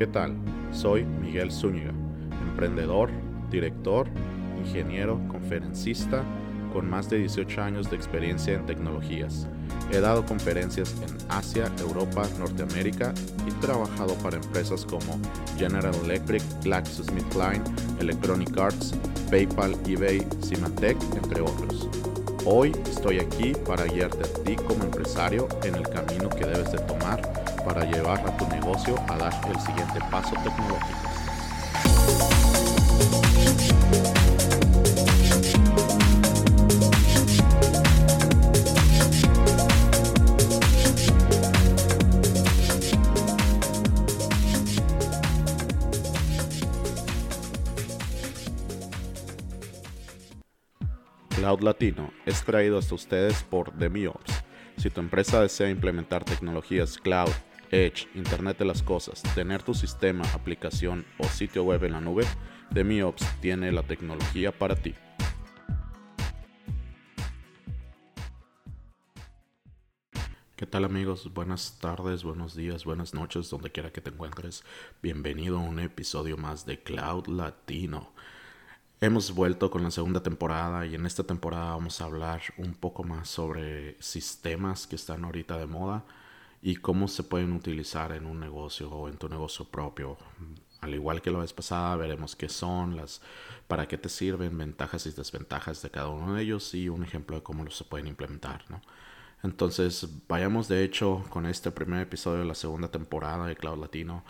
¿Qué tal? Soy Miguel Zúñiga, emprendedor, director, ingeniero, conferencista, con más de 18 años de experiencia en tecnologías. He dado conferencias en Asia, Europa, Norteamérica y trabajado para empresas como General Electric, GlaxoSmithKline, Electronic Arts, PayPal, eBay, Symantec, entre otros. Hoy estoy aquí para guiarte a ti como empresario en el camino que debes de tomar para llevar a tu negocio a dar el siguiente paso tecnológico. Cloud Latino es traído hasta ustedes por DemiOps. Si tu empresa desea implementar tecnologías cloud, Edge, Internet de las Cosas, tener tu sistema, aplicación o sitio web en la nube, DemiOps tiene la tecnología para ti. ¿Qué tal amigos? Buenas tardes, buenos días, buenas noches, donde quiera que te encuentres. Bienvenido a un episodio más de Cloud Latino. Hemos vuelto con la segunda temporada y en esta temporada vamos a hablar un poco más sobre sistemas que están ahorita de moda y cómo se pueden utilizar en un negocio o en tu negocio propio. Al igual que la vez pasada, veremos qué son, las, para qué te sirven, ventajas y desventajas de cada uno de ellos y un ejemplo de cómo los se pueden implementar. ¿no? Entonces, vayamos de hecho con este primer episodio de la segunda temporada de Cloud Latino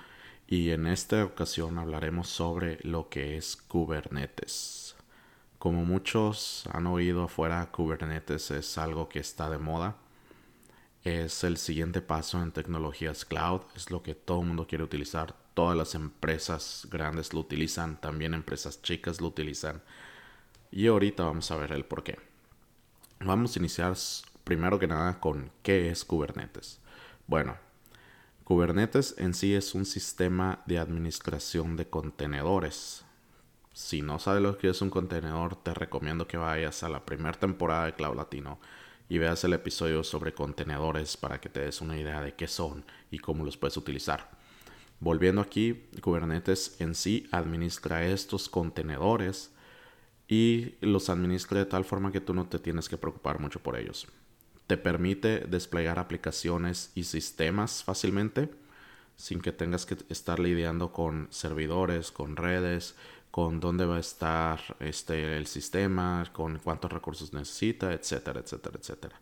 y en esta ocasión hablaremos sobre lo que es Kubernetes. Como muchos han oído afuera, Kubernetes es algo que está de moda. Es el siguiente paso en tecnologías cloud, es lo que todo el mundo quiere utilizar. Todas las empresas grandes lo utilizan, también empresas chicas lo utilizan. Y ahorita vamos a ver el por qué. Vamos a iniciar primero que nada con qué es Kubernetes. Bueno, Kubernetes en sí es un sistema de administración de contenedores. Si no sabes lo que es un contenedor, te recomiendo que vayas a la primera temporada de Cloud Latino y veas el episodio sobre contenedores para que te des una idea de qué son y cómo los puedes utilizar. Volviendo aquí, Kubernetes en sí administra estos contenedores y los administra de tal forma que tú no te tienes que preocupar mucho por ellos te permite desplegar aplicaciones y sistemas fácilmente sin que tengas que estar lidiando con servidores, con redes, con dónde va a estar este, el sistema, con cuántos recursos necesita, etcétera, etcétera, etcétera.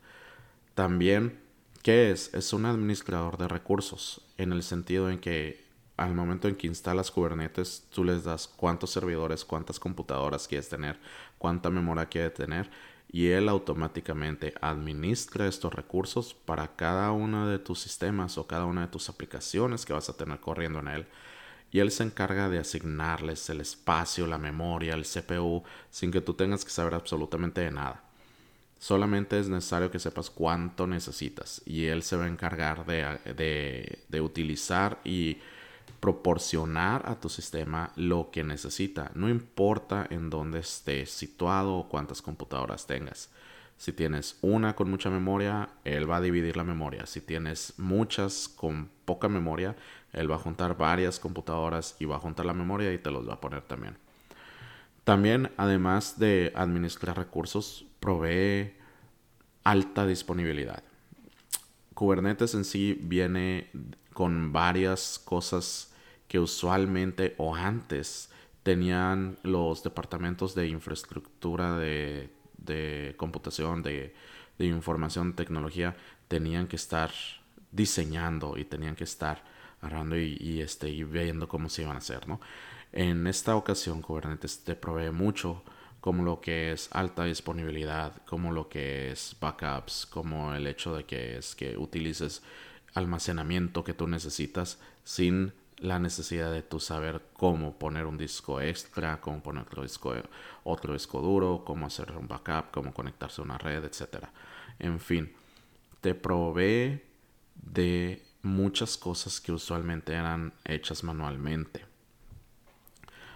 También, ¿qué es? Es un administrador de recursos, en el sentido en que al momento en que instalas Kubernetes, tú les das cuántos servidores, cuántas computadoras quieres tener, cuánta memoria quieres tener y él automáticamente administra estos recursos para cada uno de tus sistemas o cada una de tus aplicaciones que vas a tener corriendo en él. Y él se encarga de asignarles el espacio, la memoria, el CPU, sin que tú tengas que saber absolutamente de nada. Solamente es necesario que sepas cuánto necesitas y él se va a encargar de, de, de utilizar y proporcionar a tu sistema lo que necesita. No importa en dónde estés situado o cuántas computadoras tengas. Si tienes una con mucha memoria, él va a dividir la memoria. Si tienes muchas con poca memoria, él va a juntar varias computadoras y va a juntar la memoria y te los va a poner también. También, además de administrar recursos, provee alta disponibilidad. Kubernetes en sí viene con varias cosas que usualmente o antes tenían los departamentos de infraestructura de, computación, de, de, información, tecnología, tenían que estar diseñando y tenían que estar agarrando y, este, y viendo cómo se iban a hacer, ¿no? En esta ocasión Kubernetes te provee mucho como lo que es alta disponibilidad, como lo que es backups, como el hecho de que es que utilices almacenamiento que tú necesitas sin la necesidad de tú saber cómo poner un disco extra, cómo poner otro disco, otro disco duro, cómo hacer un backup, cómo conectarse a una red, etc. En fin, te provee de muchas cosas que usualmente eran hechas manualmente.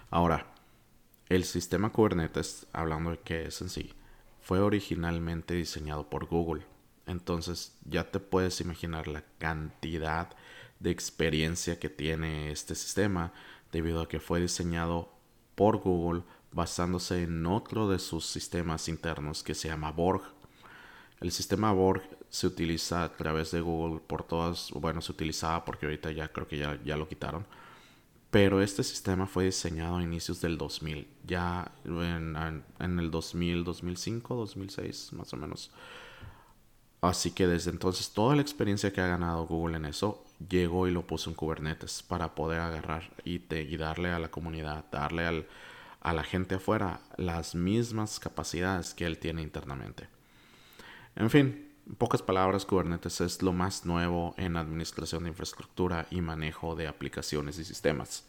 Ahora, el sistema Kubernetes, hablando de qué es en sí, fue originalmente diseñado por Google. Entonces ya te puedes imaginar la cantidad de experiencia que tiene este sistema debido a que fue diseñado por Google basándose en otro de sus sistemas internos que se llama Borg. El sistema Borg se utiliza a través de Google por todas, bueno, se utilizaba porque ahorita ya creo que ya, ya lo quitaron. Pero este sistema fue diseñado a inicios del 2000, ya en, en el 2000, 2005, 2006 más o menos. Así que desde entonces toda la experiencia que ha ganado Google en eso llegó y lo puso en Kubernetes para poder agarrar y, y darle a la comunidad, darle al, a la gente afuera las mismas capacidades que él tiene internamente. En fin, en pocas palabras, Kubernetes es lo más nuevo en administración de infraestructura y manejo de aplicaciones y sistemas.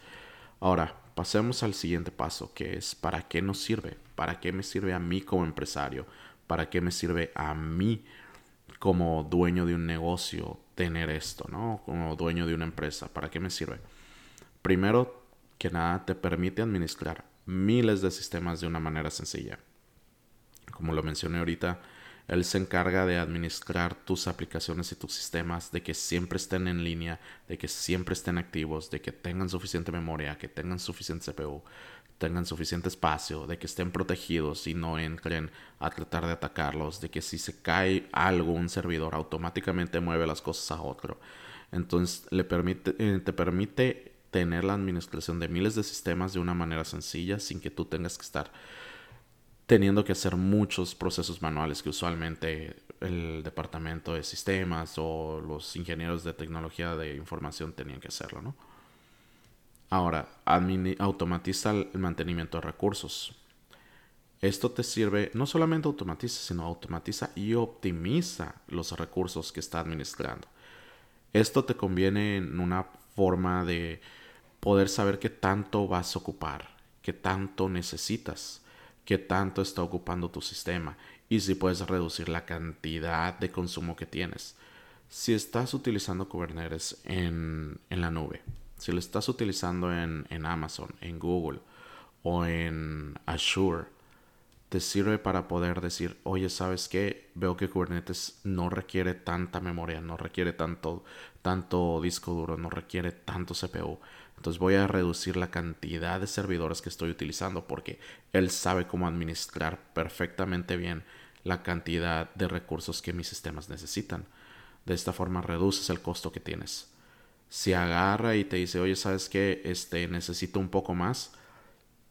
Ahora, pasemos al siguiente paso, que es ¿para qué nos sirve? ¿Para qué me sirve a mí como empresario? ¿Para qué me sirve a mí como dueño de un negocio tener esto, ¿no? Como dueño de una empresa. ¿Para qué me sirve? Primero que nada, te permite administrar miles de sistemas de una manera sencilla. Como lo mencioné ahorita, él se encarga de administrar tus aplicaciones y tus sistemas, de que siempre estén en línea, de que siempre estén activos, de que tengan suficiente memoria, que tengan suficiente CPU, tengan suficiente espacio, de que estén protegidos y no entren a tratar de atacarlos, de que si se cae algo, un servidor automáticamente mueve las cosas a otro. Entonces le permite, eh, te permite tener la administración de miles de sistemas de una manera sencilla sin que tú tengas que estar teniendo que hacer muchos procesos manuales que usualmente el departamento de sistemas o los ingenieros de tecnología de información tenían que hacerlo, ¿no? Ahora, automatiza el mantenimiento de recursos. Esto te sirve, no solamente automatiza, sino automatiza y optimiza los recursos que está administrando. Esto te conviene en una forma de poder saber qué tanto vas a ocupar, qué tanto necesitas, qué tanto está ocupando tu sistema y si puedes reducir la cantidad de consumo que tienes. Si estás utilizando Kubernetes en, la nube, si lo estás utilizando en, en Amazon, en Google o en Azure, te sirve para poder decir, oye, ¿sabes qué? Veo que Kubernetes no requiere tanta memoria, no requiere tanto, tanto disco duro, no requiere tanto CPU. Entonces voy a reducir la cantidad de servidores que estoy utilizando porque él sabe cómo administrar perfectamente bien la cantidad de recursos que mis sistemas necesitan. De esta forma reduces el costo que tienes. Si agarra y te dice, oye, ¿sabes qué? Este, necesito un poco más,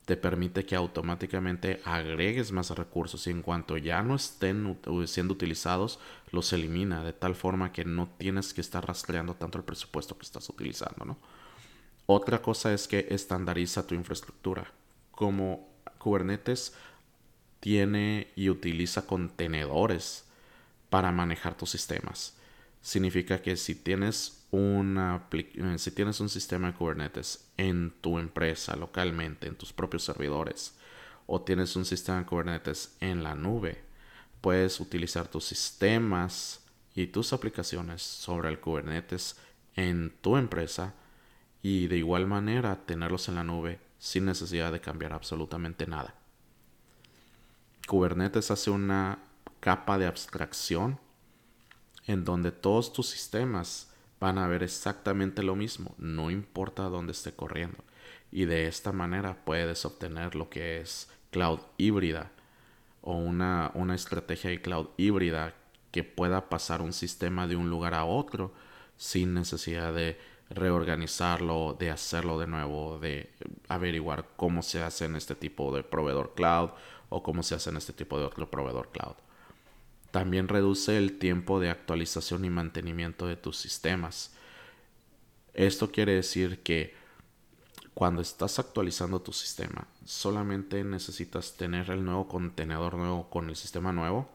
te permite que automáticamente agregues más recursos y en cuanto ya no estén siendo utilizados, los elimina de tal forma que no tienes que estar rastreando tanto el presupuesto que estás utilizando, ¿no? Otra cosa es que estandariza tu infraestructura. Como Kubernetes tiene y utiliza contenedores para manejar tus sistemas. Significa que si tienes, eh, si tienes un sistema de Kubernetes en tu empresa localmente, en tus propios servidores, o tienes un sistema de Kubernetes en la nube, puedes utilizar tus sistemas y tus aplicaciones sobre el Kubernetes en tu empresa y de igual manera tenerlos en la nube sin necesidad de cambiar absolutamente nada. Kubernetes hace una capa de abstracción en donde todos tus sistemas van a ver exactamente lo mismo, no importa dónde esté corriendo. Y de esta manera puedes obtener lo que es cloud híbrida o una, una estrategia de cloud híbrida que pueda pasar un sistema de un lugar a otro sin necesidad de reorganizarlo, de hacerlo de nuevo, de averiguar cómo se hace en este tipo de proveedor cloud o cómo se hace en este tipo de otro proveedor cloud. También reduce el tiempo de actualización y mantenimiento de tus sistemas. Esto quiere decir que cuando estás actualizando tu sistema, solamente necesitas tener el nuevo contenedor nuevo con el sistema nuevo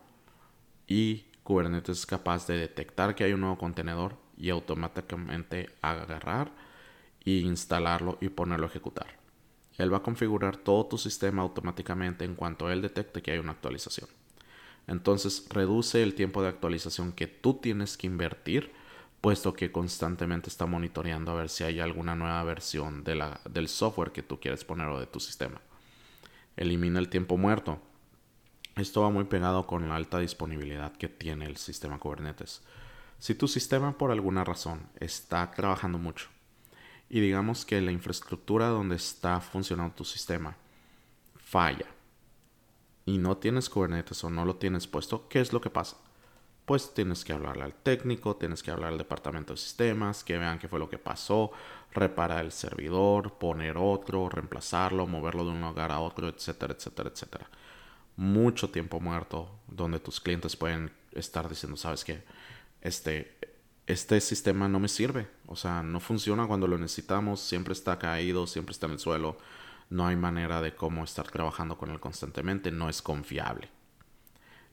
y Kubernetes es capaz de detectar que hay un nuevo contenedor y automáticamente agarrar e instalarlo y ponerlo a ejecutar. Él va a configurar todo tu sistema automáticamente en cuanto él detecte que hay una actualización. Entonces reduce el tiempo de actualización que tú tienes que invertir, puesto que constantemente está monitoreando a ver si hay alguna nueva versión de la, del software que tú quieres poner o de tu sistema. Elimina el tiempo muerto. Esto va muy pegado con la alta disponibilidad que tiene el sistema Kubernetes Si tu sistema por alguna razón está trabajando mucho y digamos que la infraestructura donde está funcionando tu sistema falla y no tienes Kubernetes o no lo tienes puesto, ¿qué es lo que pasa? Pues tienes que hablarle al técnico, tienes que hablar al departamento de sistemas, que vean qué fue lo que pasó, reparar el servidor, poner otro, reemplazarlo, moverlo de un lugar a otro, etcétera, etcétera, etcétera. Mucho tiempo muerto donde tus clientes pueden estar diciendo, sabes qué, este, este sistema no me sirve, o sea, no funciona cuando lo necesitamos, siempre está caído, siempre está en el suelo, no hay manera de cómo estar trabajando con él constantemente, no es confiable.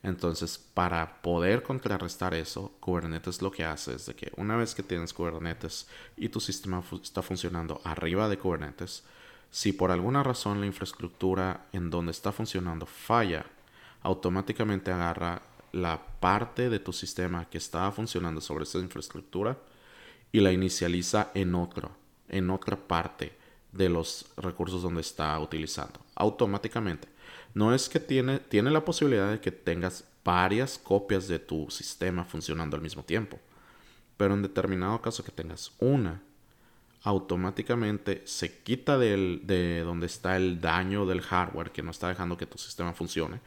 Entonces, para poder contrarrestar eso, Kubernetes lo que hace es de que una vez que tienes Kubernetes y tu sistema está funcionando arriba de Kubernetes, si por alguna razón la infraestructura en donde está funcionando falla, automáticamente agarra la parte de tu sistema que estaba funcionando sobre esa infraestructura y la inicializa en otro, en otra parte de los recursos donde está utilizando. Automáticamente. No es que tiene, tiene la posibilidad de que tengas varias copias de tu sistema funcionando al mismo tiempo. Pero en determinado caso que tengas una, automáticamente se quita de donde está el daño del hardware que no está dejando que tu sistema funcione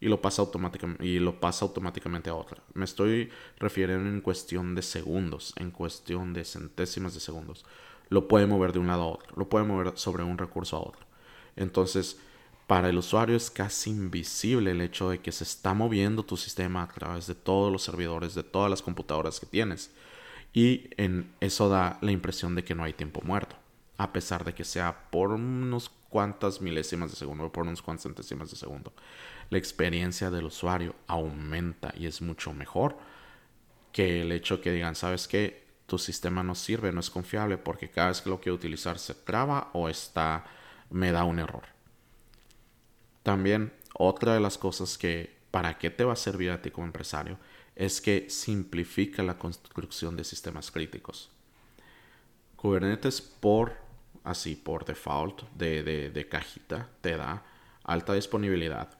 y lo pasa automáticamente y lo pasa automáticamente a otra. Me estoy refiriendo en cuestión de segundos, en cuestión de centésimas de segundos. Lo puede mover de un lado a otro, lo puede mover sobre un recurso a otro. Entonces, para el usuario es casi invisible el hecho de que se está moviendo tu sistema a través de todos los servidores, de todas las computadoras que tienes. Y en eso da la impresión de que no hay tiempo muerto, a pesar de que sea por unos cuantas milésimas de segundo, por unos cuantas centésimas de segundo la experiencia del usuario aumenta y es mucho mejor que el hecho que digan, sabes que tu sistema no sirve, no es confiable porque cada vez que lo quiero utilizar se traba o está, me da un error. También otra de las cosas que para qué te va a servir a ti como empresario es que simplifica la construcción de sistemas críticos. Kubernetes por así por default de, de cajita te da alta disponibilidad,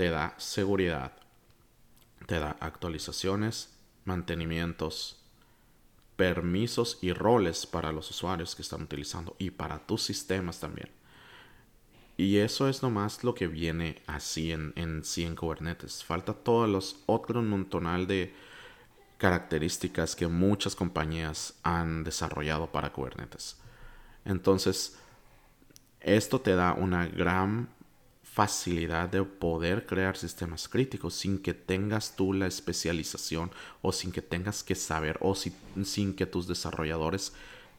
te da seguridad, te da actualizaciones, mantenimientos, permisos y roles para los usuarios que están utilizando y para tus sistemas también. Y eso es nomás lo que viene así en, en sí en Kubernetes. Falta todos los otros montonal de características que muchas compañías han desarrollado para Kubernetes. Entonces, esto te da una gran facilidad de poder crear sistemas críticos sin que tengas tú la especialización o sin que tengas que saber o sin que tus desarrolladores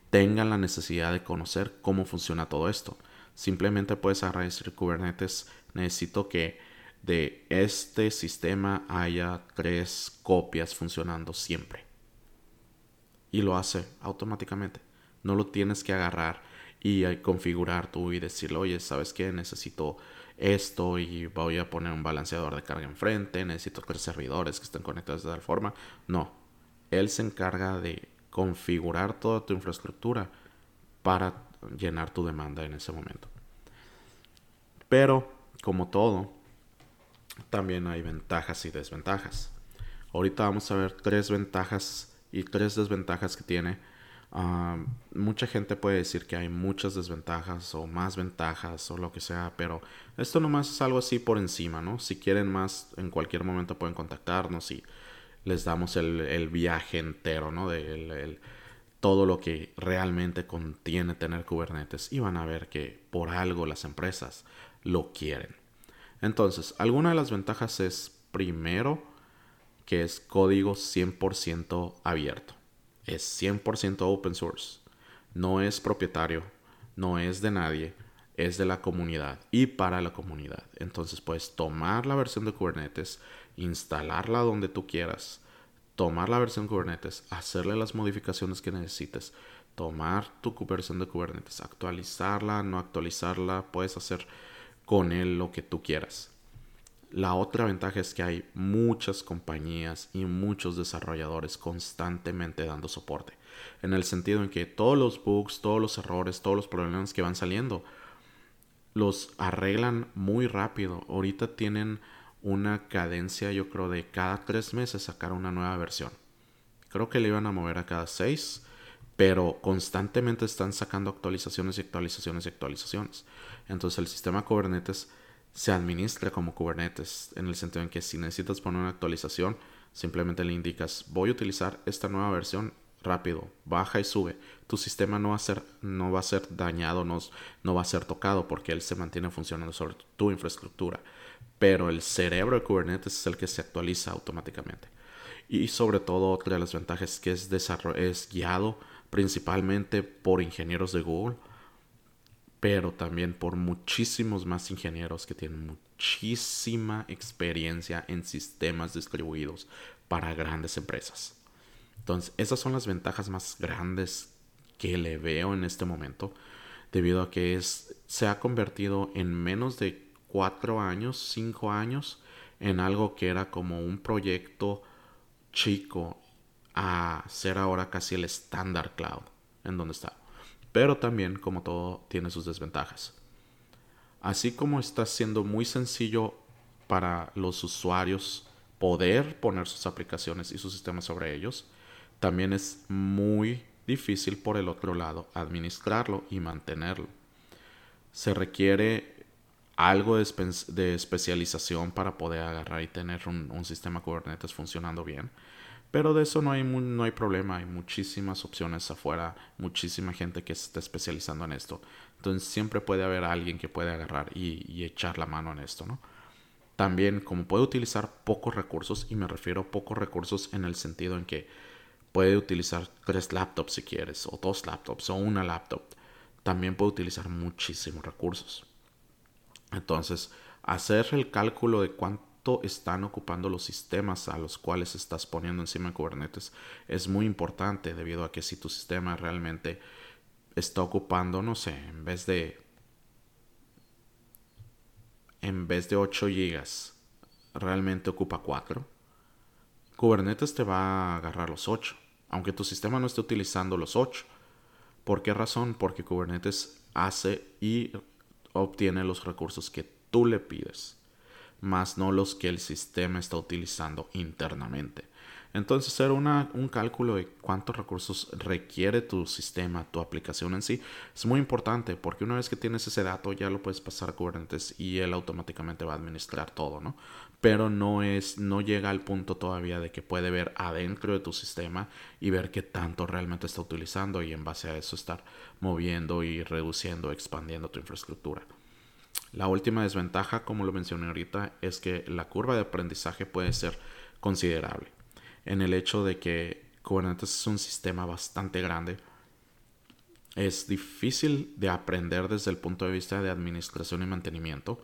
tengan la necesidad de conocer cómo funciona todo esto. Simplemente puedes agradecer Kubernetes, necesito que de este sistema haya tres copias funcionando siempre. Y lo hace automáticamente. No lo tienes que agarrar y configurar tú y decirle, oye, ¿sabes qué? Necesito esto y voy a poner un balanceador de carga enfrente, necesito tres servidores que estén conectados de tal forma. No, él se encarga de configurar toda tu infraestructura para llenar tu demanda en ese momento. Pero, como todo, también hay ventajas y desventajas. Ahorita vamos a ver tres ventajas y tres desventajas que tiene Ah, mucha gente puede decir que hay muchas desventajas o más ventajas o lo que sea, pero esto nomás es algo así por encima, ¿no? Si quieren más, en cualquier momento pueden contactarnos y les damos el, viaje entero, ¿no? De todo lo que realmente contiene tener Kubernetes y van a ver que por algo las empresas lo quieren. Entonces, alguna de las ventajas es, primero, que es código 100% abierto es 100% open source. No es propietario, no es de nadie, es de la comunidad y para la comunidad. Entonces puedes tomar la versión de Kubernetes, instalarla donde tú quieras, tomar la versión Kubernetes, hacerle las modificaciones que necesites, tomar tu versión de Kubernetes, actualizarla, no actualizarla, puedes hacer con él lo que tú quieras. La otra ventaja es que hay muchas compañías y muchos desarrolladores constantemente dando soporte. En el sentido en que todos los bugs, todos los errores, todos los problemas que van saliendo, los arreglan muy rápido. Ahorita tienen una cadencia, yo creo, de cada tres meses sacar una nueva versión. Creo que le iban a mover a cada seis, pero constantemente están sacando actualizaciones y actualizaciones y actualizaciones. Entonces el sistema Kubernetes se administra como Kubernetes en el sentido en que si necesitas poner una actualización, simplemente le indicas voy a utilizar esta nueva versión rápido, baja y sube. Tu sistema no va a ser, dañado, no, no va a ser tocado porque él se mantiene funcionando sobre tu infraestructura. Pero el cerebro de Kubernetes es el que se actualiza automáticamente. Y sobre todo otra de las ventajas es que es, es guiado principalmente por ingenieros de Google, pero también por muchísimos más ingenieros que tienen muchísima experiencia en sistemas distribuidos para grandes empresas. Entonces, esas son las ventajas más grandes que le veo en este momento, debido a que es, se ha convertido en menos de cuatro años, cinco años, en algo que era como un proyecto chico a ser ahora casi el estándar cloud en donde está. Pero también, como todo, tiene sus desventajas. Así como está siendo muy sencillo para los usuarios poder poner sus aplicaciones y sus sistemas sobre ellos, también es muy difícil por el otro lado administrarlo y mantenerlo. Se requiere algo de, especialización para poder agarrar y tener un, sistema Kubernetes funcionando bien. Pero de eso no hay, no hay problema, hay muchísimas opciones afuera, muchísima gente que se está especializando en esto. Entonces siempre puede haber alguien que puede agarrar y, echar la mano en esto, ¿no? También como puede utilizar pocos recursos, y me refiero a pocos recursos en el sentido en que puede utilizar tres laptops si quieres, o dos laptops, o una laptop. También puede utilizar muchísimos recursos. Entonces, hacer el cálculo de cuánto están ocupando los sistemas a los cuales estás poniendo encima Kubernetes es muy importante debido a que si tu sistema realmente está ocupando, no sé, en vez de en vez de 8 GB, realmente ocupa 4, Kubernetes te va a agarrar los 8, aunque tu sistema no esté utilizando los 8. ¿Por qué razón? Porque Kubernetes hace y obtiene los recursos que tú le pides, más no los que el sistema está utilizando internamente. Entonces, hacer un cálculo de cuántos recursos requiere tu sistema, tu aplicación en sí, es muy importante porque una vez que tienes ese dato ya lo puedes pasar a Kubernetes y él automáticamente va a administrar todo, ¿no? Pero no es, no llega al punto todavía de que puede ver adentro de tu sistema y ver qué tanto realmente está utilizando y en base a eso estar moviendo y reduciendo, expandiendo tu infraestructura. La última desventaja, como lo mencioné ahorita, es que la curva de aprendizaje puede ser considerable en el hecho de que Kubernetes es un sistema bastante grande. Es difícil de aprender desde el punto de vista de administración y mantenimiento.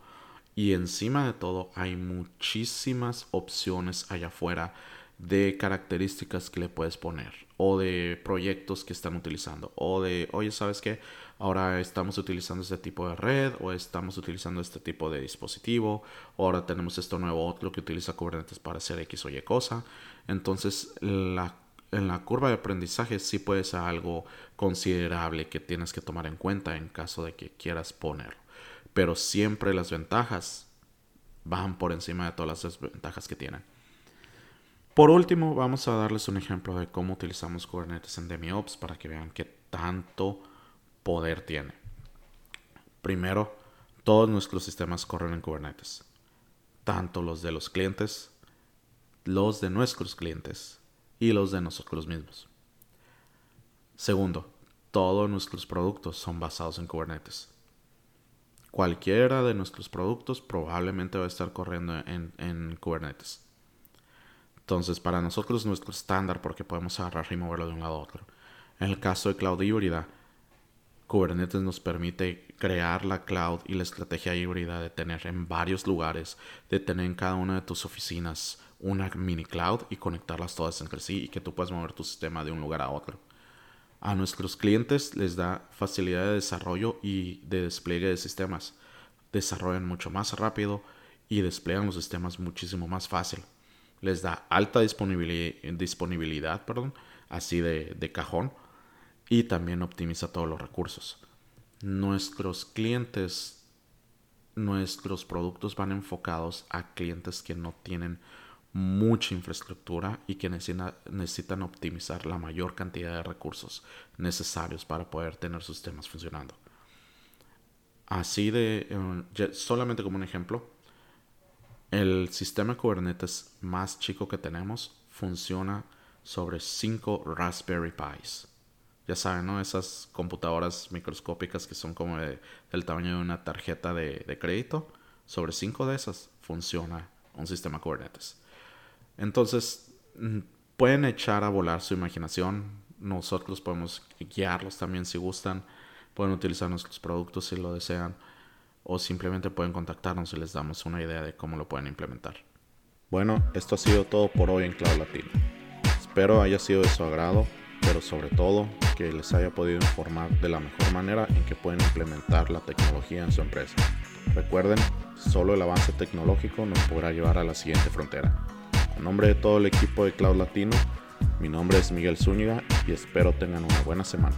Y encima de todo hay muchísimas opciones allá afuera de características que le puedes poner o de proyectos que están utilizando o de, oye, ¿sabes qué? Ahora estamos utilizando este tipo de red o estamos utilizando este tipo de dispositivo. Ahora tenemos esto nuevo otro que utiliza Kubernetes para hacer X o Y cosa. Entonces, en la curva de aprendizaje sí puede ser algo considerable que tienes que tomar en cuenta en caso de que quieras ponerlo. Pero siempre las ventajas van por encima de todas las desventajas que tienen. Por último, vamos a darles un ejemplo de cómo utilizamos Kubernetes en DemiOps para que vean qué tanto poder tiene. Primero, todos nuestros sistemas corren en Kubernetes, tanto los de los clientes los de nuestros clientes y los de nosotros mismos. Segundo, todos nuestros productos son basados en Kubernetes. Cualquiera de nuestros productos probablemente va a estar corriendo en, Kubernetes. Entonces, para nosotros nuestro estándar porque podemos agarrar y moverlo de un lado a otro. En el caso de cloud híbrida, Kubernetes nos permite crear la cloud y la estrategia híbrida de tener en varios lugares, de tener en cada una de tus oficinas una mini cloud y conectarlas todas entre sí y que tú puedas mover tu sistema de un lugar a otro. A nuestros clientes les da facilidad de desarrollo y de despliegue de sistemas. Desarrollan mucho más rápido y despliegan los sistemas muchísimo más fácil. Les da alta disponibilidad, perdón, así de, de cajón y también optimiza todos los recursos. Nuestros clientes, nuestros productos van enfocados a clientes que no tienen mucha infraestructura y que necesitan optimizar la mayor cantidad de recursos necesarios para poder tener sus sistemas funcionando. Así de, eh, solamente como un ejemplo, el sistema Kubernetes más chico que tenemos funciona sobre 5 Raspberry Pis. Ya saben, ¿no? Esas computadoras microscópicas que son como del tamaño de una tarjeta de, de crédito. Sobre 5 de esas funciona un sistema Kubernetes. Entonces, mm, pueden echar a volar su imaginación. Nosotros podemos guiarlos también si gustan. Pueden utilizar nuestros productos si lo desean. O simplemente pueden contactarnos y les damos una idea de cómo lo pueden implementar. Bueno, esto ha sido todo por hoy en Cloud Latino. Espero haya sido de su agrado, pero sobre todo que les haya podido informar de la mejor manera en que pueden implementar la tecnología en su empresa. Recuerden, solo el avance tecnológico nos podrá llevar a la siguiente frontera. En nombre de todo el equipo de Cloud Latino, mi nombre es Miguel Zúñiga y espero tengan una buena semana.